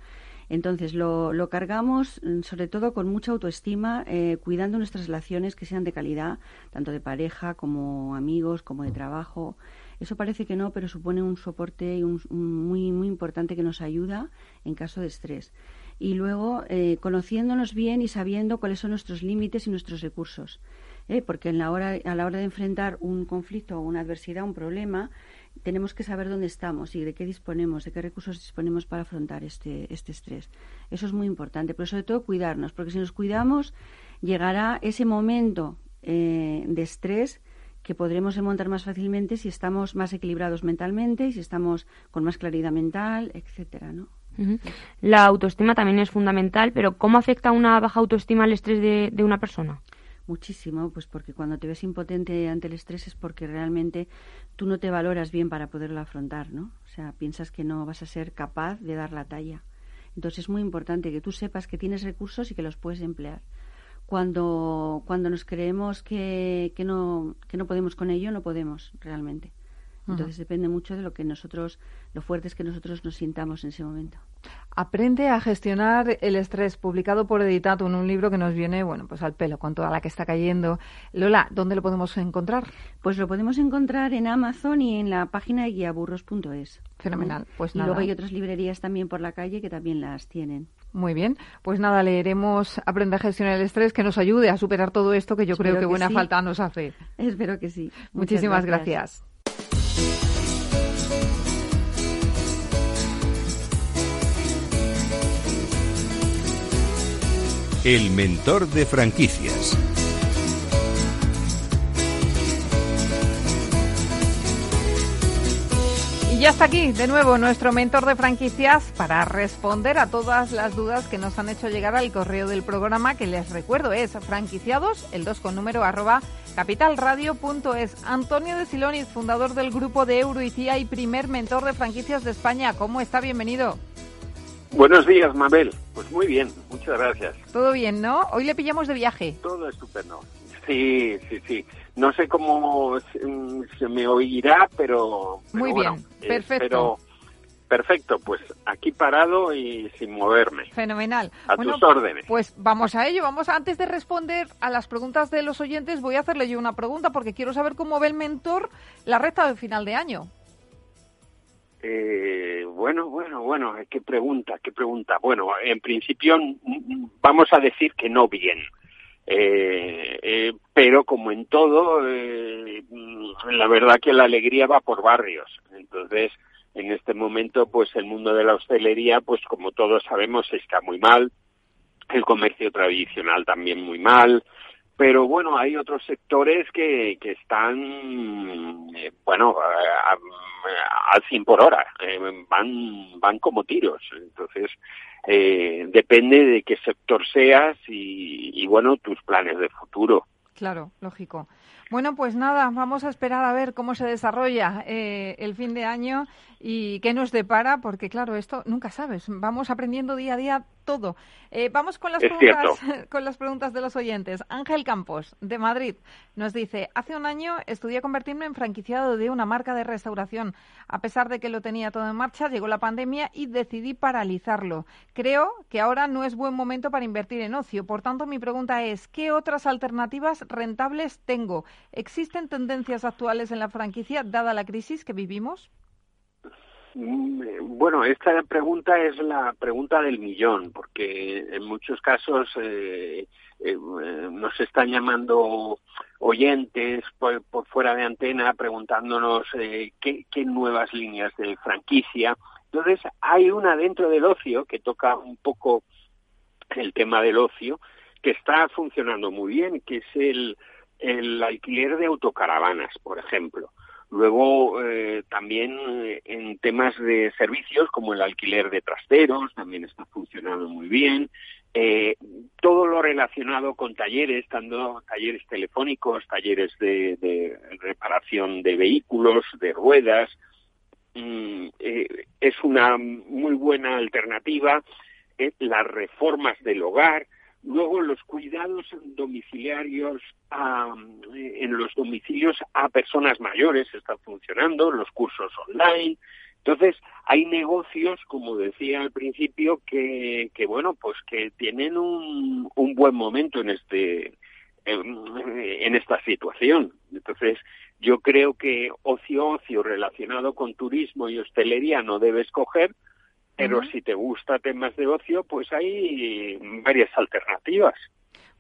Entonces lo, cargamos mm, sobre todo con mucha autoestima, eh, cuidando nuestras relaciones que sean de calidad, tanto de pareja como amigos, como de trabajo. Eso parece que no, pero supone un soporte muy, muy importante que nos ayuda en caso de estrés y luego eh, conociéndonos bien y sabiendo cuáles son nuestros límites y nuestros recursos. ¿eh? Porque en la hora, a la hora de enfrentar un conflicto o una adversidad, un problema, tenemos que saber dónde estamos y de qué disponemos, de qué recursos disponemos para afrontar este, este estrés. Eso es muy importante, pero sobre todo cuidarnos, porque si nos cuidamos, llegará ese momento eh, de estrés que podremos remontar más fácilmente si estamos más equilibrados mentalmente si estamos con más claridad mental, etcétera, ¿no? La autoestima también es fundamental, pero ¿cómo afecta una baja autoestima al estrés de, una persona? Muchísimo, pues porque cuando te ves impotente ante el estrés es porque realmente tú no te valoras bien para poderlo afrontar, ¿no? O sea, piensas que no vas a ser capaz de dar la talla. Entonces es muy importante que tú sepas que tienes recursos y que los puedes emplear. Cuando, cuando nos creemos que, que, no, que no podemos con ello, no podemos realmente. Entonces depende mucho de lo que nosotros, lo fuertes que nosotros nos sintamos en ese momento. Aprende a gestionar el estrés, publicado por Editato en un libro que nos viene, bueno, pues al pelo con toda la que está cayendo. Lola, ¿dónde lo podemos encontrar? Pues lo podemos encontrar en Amazon y en la página de guiaburros.es. Fenomenal, pues y luego hay otras librerías también por la calle que también las tienen. Muy bien, pues nada, leeremos Aprende a gestionar el estrés que nos ayude a superar todo esto que yo creo que, buena falta nos hace. Espero que sí. Muchísimas gracias. El mentor de franquicias. Y ya está aquí de nuevo nuestro mentor de franquicias para responder a todas las dudas que nos han hecho llegar al correo del programa, que les recuerdo es franquiciados, el 2 con número arroba capitalradio.es. Antonio de Silonis, fundador del grupo de Euroicia y primer mentor de franquicias de España. ¿Cómo está? Bienvenido. Buenos días, Mabel. Pues muy bien, muchas gracias. Todo bien, ¿no? Hoy le pillamos de viaje. Todo estupendo. Sí, sí, sí. No sé cómo se me oirá, pero... muy bien, eh, perfecto. perfecto, pues aquí parado y sin moverme. Fenomenal. A tus órdenes. Pues vamos a ello. Vamos antes de responder a las preguntas de los oyentes, voy a hacerle yo una pregunta porque quiero saber cómo ve el mentor la recta de final de año. Eh, bueno, bueno, bueno, qué pregunta, qué pregunta. Bueno, en principio vamos a decir que no bien. Eh, eh, pero como en todo, eh, la verdad que la alegría va por barrios. Entonces, en este momento, pues el mundo de la hostelería, pues como todos sabemos, está muy mal. El comercio tradicional también muy mal pero bueno, hay otros sectores que, que están, eh, bueno, al 100 por hora, eh, van, van como tiros. Entonces, eh, depende de qué sector seas y, y, bueno, tus planes de futuro. Claro, lógico. Bueno, pues nada, vamos a esperar a ver cómo se desarrolla eh, el fin de año y qué nos depara, porque claro, esto nunca sabes. Vamos aprendiendo día a día todo. Eh, vamos con las, preguntas, con las preguntas de los oyentes. Ángel Campos, de Madrid, nos dice, hace un año estudié convertirme en franquiciado de una marca de restauración. A pesar de que lo tenía todo en marcha, llegó la pandemia y decidí paralizarlo. Creo que ahora no es buen momento para invertir en ocio. Por tanto, mi pregunta es, ¿qué otras alternativas rentables tengo? ¿Existen tendencias actuales en la franquicia dada la crisis que vivimos? Mm, bueno, esta pregunta es la pregunta del millón, porque en muchos casos eh, eh, nos están llamando oyentes por, fuera de antena preguntándonos eh, qué, nuevas líneas de franquicia. Entonces, hay una dentro del ocio que toca un poco el tema del ocio, que está funcionando muy bien, que es el alquiler de autocaravanas, por ejemplo. Luego, eh, también eh, en temas de servicios como el alquiler de trasteros, también está funcionando muy bien. Eh, todo lo relacionado con talleres, tanto talleres telefónicos, talleres de, reparación de vehículos, de ruedas, mm, es una muy buena alternativa. las reformas del hogar, Luego los cuidados domiciliarios en los domicilios a personas mayores están funcionando, los cursos online. Entonces hay negocios, como decía al principio, que, que bueno, pues que tienen un, un buen momento en este en esta situación. Entonces yo creo que ocio ocio relacionado con turismo y hostelería no debes coger pero si te gusta temas de ocio, pues hay varias alternativas.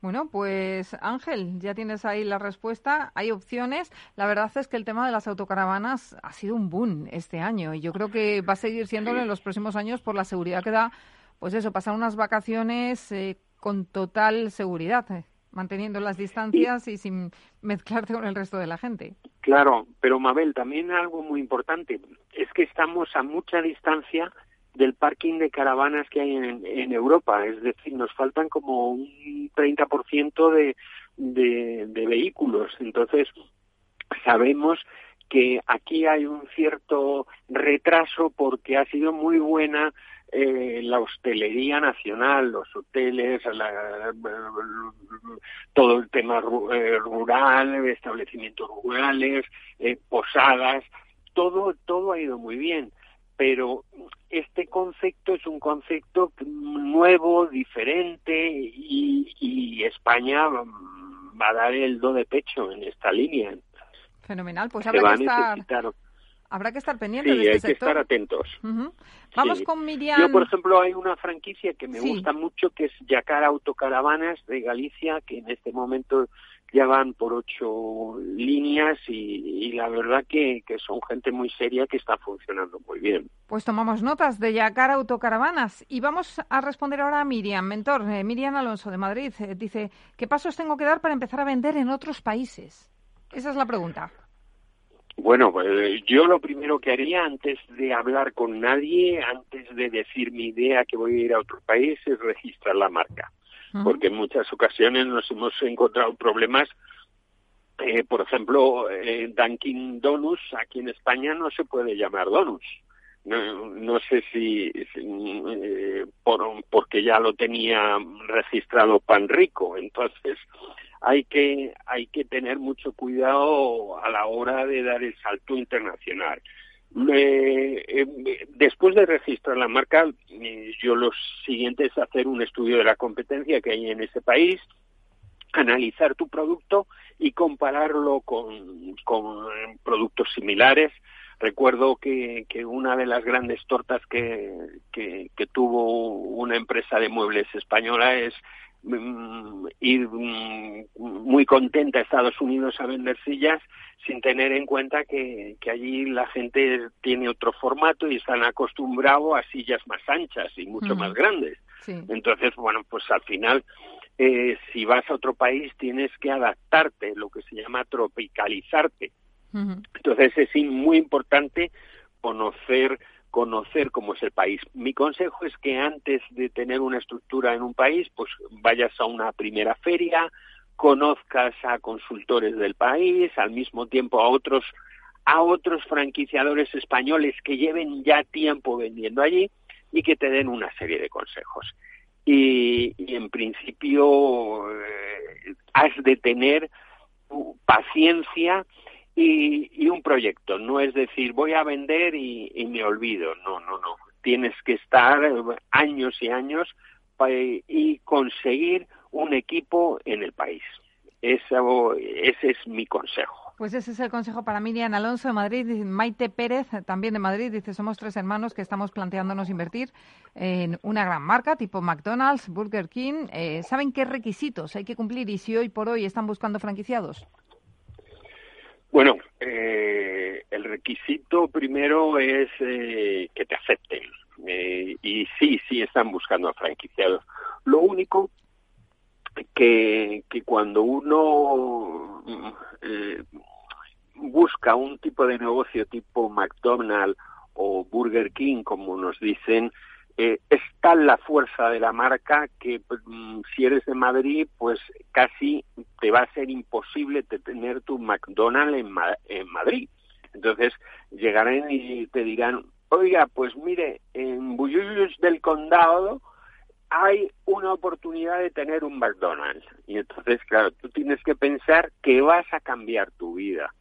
Bueno, pues Ángel, ya tienes ahí la respuesta. Hay opciones. La verdad es que el tema de las autocaravanas ha sido un boom este año y yo creo que va a seguir siéndolo en los próximos años por la seguridad que da, pues eso, pasar unas vacaciones eh, con total seguridad, eh, manteniendo las distancias y sin mezclarte con el resto de la gente. Claro, pero Mabel, también algo muy importante es que estamos a mucha distancia del parking de caravanas que hay en, Europa. Es decir, nos faltan como un 30% de, de, vehículos. Entonces, sabemos que aquí hay un cierto retraso porque ha sido muy buena eh, la hostelería nacional, los hoteles, todo el tema eh, rural, establecimientos rurales, eh, posadas, todo, todo ha ido muy bien pero este concepto es un concepto nuevo, diferente y, España va a dar el do de pecho en esta línea. Fenomenal, pues habrá que, estar, habrá que estar pendiente de este hay que estar atentos. Vamos con Miriam. Yo, por ejemplo, hay una franquicia que me gusta mucho que es Yacar Autocaravanas de Galicia, que en este momento ya van por ocho líneas y, la verdad que, son gente muy seria que está funcionando muy bien. Pues tomamos notas de Yacar Autocaravanas y vamos a responder ahora a Miriam, mentor, eh, Miriam Alonso de Madrid. Eh, dice, ¿qué pasos tengo que dar para empezar a vender en otros países? Esa es la pregunta. Bueno, pues yo lo primero que haría antes de hablar con nadie, antes de decir mi idea que voy a ir a otro país, es registrar la marca porque en muchas ocasiones nos hemos encontrado problemas. Eh, por ejemplo, eh, Dunkin' Donuts aquí en España no se puede llamar Donuts. No, no sé si, eh, por, porque ya lo tenía registrado Pan Rico. Entonces, hay que, hay que tener mucho cuidado a la hora de dar el salto internacional. Eh, después de registrar la marca, eh, yo lo siguiente es hacer un estudio de la competencia que hay en ese país, analizar tu producto y compararlo con, con productos similares. Recuerdo que, que, una de las grandes tortas que, que, que tuvo una empresa de muebles española es ir mm, muy contenta a Estados Unidos a vender sillas sin tener en cuenta que, que, allí la gente tiene otro formato y están acostumbrados a sillas más anchas y mucho más grandes. Entonces, bueno, pues al final, eh, si vas a otro país tienes que adaptarte, lo que se llama tropicalizarte. Entonces es muy importante conocer conocer cómo es el país. Mi consejo es que antes de tener una estructura en un país, pues vayas a una primera feria, conozcas a consultores del país, al mismo tiempo a otros a otros franquiciadores españoles que lleven ya tiempo vendiendo allí y que te den una serie de consejos. Y, en principio eh, has de tener paciencia y, un proyecto. No es decir, voy a vender y, me olvido. No, no, no. Tienes que estar años y años y conseguir un equipo en el país. Eso, ese es mi consejo. Pues ese es el consejo para Miriam Alonso de Madrid, Maite Pérez también de Madrid, dice, somos tres hermanos que estamos planteándonos invertir en una gran marca tipo McDonald's, Burger King. Eh, ¿Saben qué requisitos hay que cumplir y si hoy por hoy están buscando franquiciados? Bueno, eh, el requisito primero es eh, que te acepten. y sí, sí están buscando franquiciados. Lo único que, que cuando uno eh, busca un tipo de negocio tipo McDonald's o Burger King, como nos dicen, eh, es tal la fuerza de la marca que pues, mm, si eres de Madrid, pues casi te va a ser imposible tener tu McDonald's en, en Madrid. Entonces llegarán y te dirán, oiga, pues mire, en Bullullos del Condado hay una oportunidad de tener un McDonald's. Y entonces, claro, tú tienes que pensar que vas a cambiar tu vida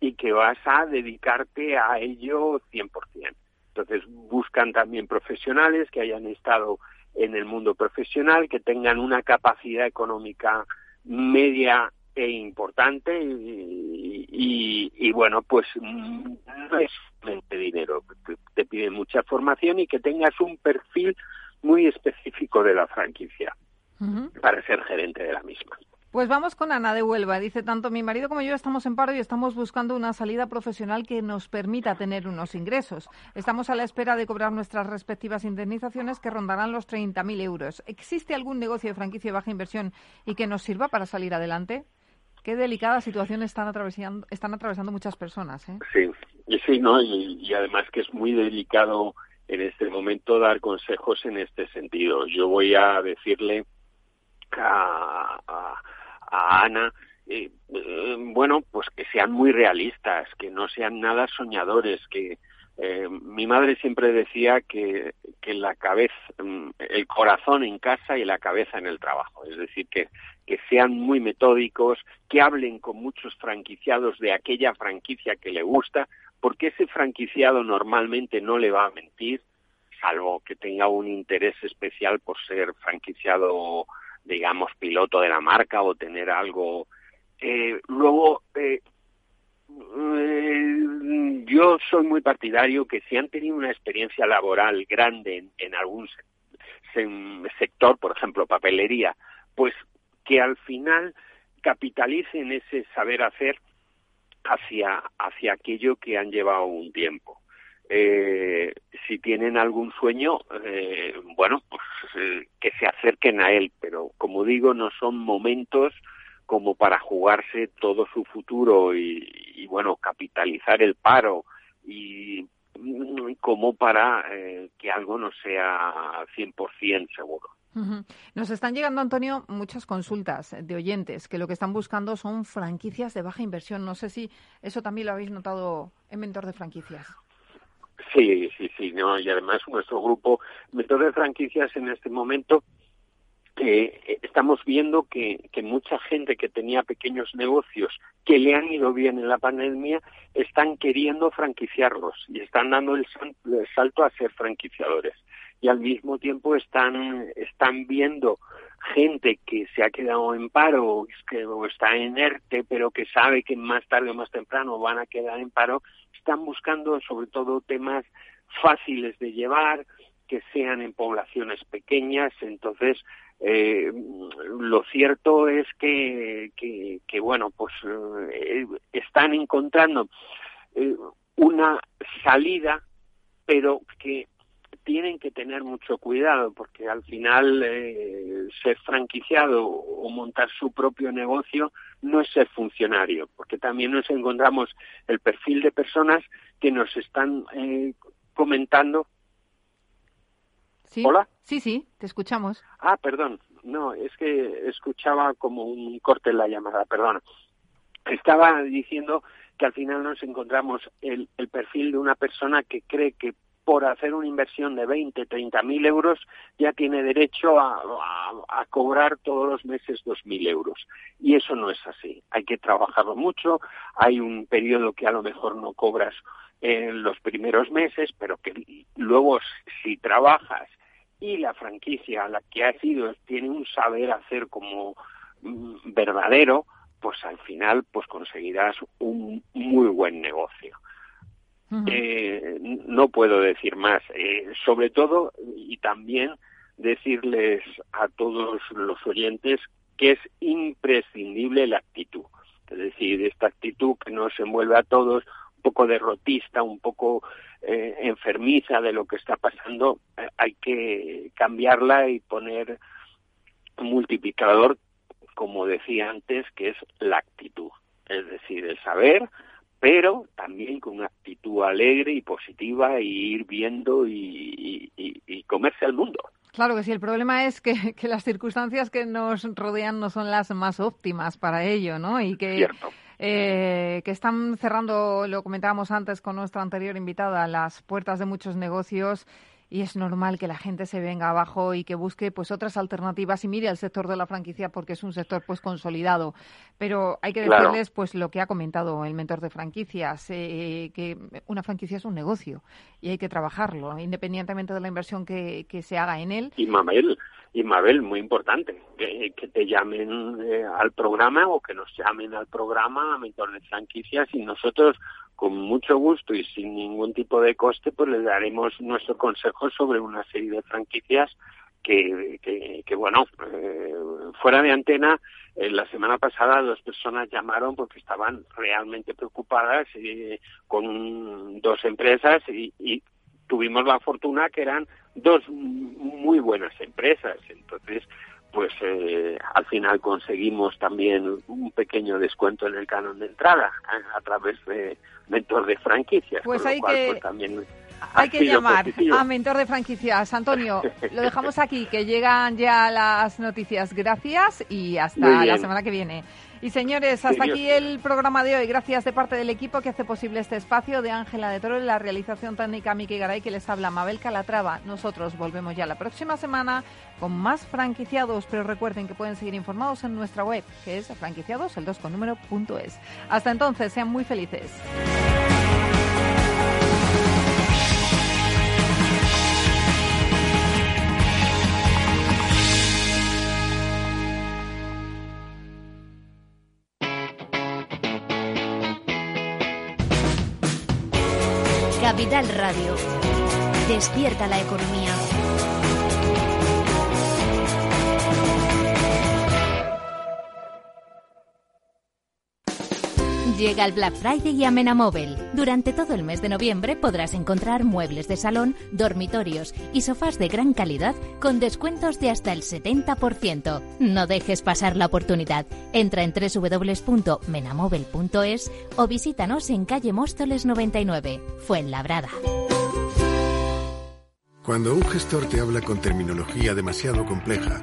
y que vas a dedicarte a ello 100%. Entonces, buscan también profesionales que hayan estado en el mundo profesional, que tengan una capacidad económica media e importante y, y, bueno, pues no es solamente dinero, te piden mucha formación y que tengas un perfil muy específico de la franquicia para ser gerente de la misma. Pues vamos con Ana de Huelva. Dice, tanto mi marido como yo estamos en paro y estamos buscando una salida profesional que nos permita tener unos ingresos. Estamos a la espera de cobrar nuestras respectivas indemnizaciones que rondarán los 30.000 euros. ¿Existe algún negocio de franquicia de baja inversión y que nos sirva para salir adelante? Qué delicada situación están atravesando, están atravesando muchas personas. ¿eh? Sí, sí, ¿no? y además que es muy delicado en este momento dar consejos en este sentido. Yo voy a decirle a, a, Ana, eh, eh, bueno, pues que sean muy realistas, que no sean nada soñadores, que eh, mi madre siempre decía que, que la cabeza, mm, el corazón en casa y la cabeza en el trabajo, es decir, que, que sean muy metódicos, que hablen con muchos franquiciados de aquella franquicia que le gusta, porque ese franquiciado normalmente no le va a mentir, salvo que tenga un interés especial por ser franquiciado, digamos, piloto de la marca o tener algo. Eh, luego, eh, eh, yo soy muy partidario que si han tenido una experiencia laboral grande en, algún sector, por ejemplo, papelería, pues que al final capitalicen ese saber hacer hacia, hacia aquello que han llevado un tiempo. Eh, si tienen algún sueño, eh, bueno, pues eh, que se acerquen a él, pero como digo, no son momentos como para jugarse todo su futuro y, y bueno, capitalizar el paro y mm, como para eh, que algo no sea 100% seguro. Nos están llegando, Antonio, muchas consultas de oyentes que lo que están buscando son franquicias de baja inversión. No sé si eso también lo habéis notado en Mentor de Franquicias. Sí, sí, sí. No, y además nuestro grupo Mentor de Franquicias en este momento eh, estamos viendo que, que, mucha gente que tenía pequeños negocios que le han ido bien en la pandemia están queriendo franquiciarlos y están dando el salto a ser franquiciadores y al mismo tiempo están, están viendo gente que se ha quedado en paro que, o está en ERTE, pero que sabe que más tarde o más temprano van a quedar en paro, están buscando sobre todo temas fáciles de llevar, que sean en poblaciones pequeñas. Entonces, eh, lo cierto es que, que, bueno, pues eh, están encontrando eh, una salida, pero que tienen que tener mucho cuidado porque al final eh, ser franquiciado o montar su propio negocio no es ser funcionario, porque también nos encontramos el perfil de personas que nos están eh, comentando. ¿Sí? Hola. Sí, sí, te escuchamos. Ah, perdón. No, es que escuchaba como un corte en la llamada, perdona. Estaba diciendo que al final nos encontramos el, el perfil de una persona que cree que por hacer una inversión de 20, 30 mil euros, ya tiene derecho a, cobrar todos los meses 2 mil euros. Y eso no es así. Hay que trabajarlo mucho. Hay un periodo que a lo mejor no cobras en los primeros meses, pero que luego si trabajas y la franquicia a la que has ido tiene un saber hacer como mm, verdadero, pues al final pues conseguirás un muy buen negocio. Eh, no puedo decir más. Eh, sobre todo, y también decirles a todos los oyentes que es imprescindible la actitud. Es decir, esta actitud que nos envuelve a todos, un poco derrotista, un poco eh, enfermiza de lo que está pasando, eh, hay que cambiarla y poner un multiplicador, como decía antes, que es la actitud. Es decir, el saber, pero también con una actitud alegre y positiva y ir viendo y, comerse al mundo. Claro que sí, el problema es que, las circunstancias que nos rodean no son las más óptimas para ello, ¿no? Y que, eh, que están cerrando, lo comentábamos antes con nuestra anterior invitada, las puertas de muchos negocios y es normal que la gente se venga abajo y que busque pues otras alternativas y mire al sector de la franquicia porque es un sector pues consolidado. Pero hay que decirles pues lo que ha comentado el mentor de franquicias eh, que una franquicia es un negocio y hay que trabajarlo independientemente de la inversión que, que se haga en él. Y Mabel y Mabel muy importante que, te llamen eh, al programa o que nos llamen al programa a mentor franquicias y nosotros con mucho gusto y sin ningún tipo de coste, pues le daremos nuestro consejo sobre una serie de franquicias que, bueno, eh, fuera de antena, eh, la semana pasada dos personas llamaron porque estaban realmente preocupadas con dos empresas y, y tuvimos la fortuna que eran dos muy buenas empresas. Entonces, pues eh, al final conseguimos también un pequeño descuento en el canon de entrada a, través de mentor de franquicias. Pues hay que... Pues, también hay que llamar a mentor de franquicias. Antonio, lo dejamos aquí, que llegan ya las noticias. Gracias y hasta la semana que viene. Y señores, hasta aquí el programa de hoy. Gracias de parte del equipo que hace posible este espacio de Ángela de Toro y la realización técnica Miki Garay que les habla Mabel Calatrava. Nosotros volvemos ya la próxima semana con más franquiciados, pero recuerden que pueden seguir informados en nuestra web, que es franquiciados, el 2 con número punto es. Hasta entonces, sean muy felices. Radio. Despierta la economía. Llega el Black Friday y Amena Móvil. Durante todo el mes de noviembre podrás encontrar muebles de salón, dormitorios y sofás de gran calidad con descuentos de hasta el 70%. No dejes pasar la oportunidad. Entra en www.menamóvil.es o visítanos en calle Móstoles 99, Fuenlabrada. Cuando un gestor te habla con terminología demasiado compleja,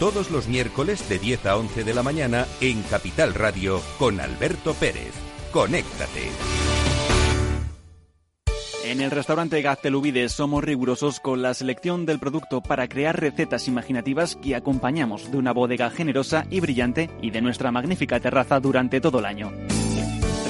Todos los miércoles de 10 a 11 de la mañana en Capital Radio con Alberto Pérez. Conéctate. En el restaurante Gaztelubides somos rigurosos con la selección del producto para crear recetas imaginativas que acompañamos de una bodega generosa y brillante y de nuestra magnífica terraza durante todo el año.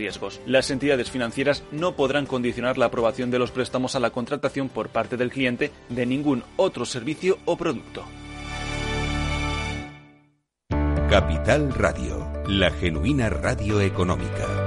riesgos. Las entidades financieras no podrán condicionar la aprobación de los préstamos a la contratación por parte del cliente de ningún otro servicio o producto. Capital Radio, la genuina radio económica.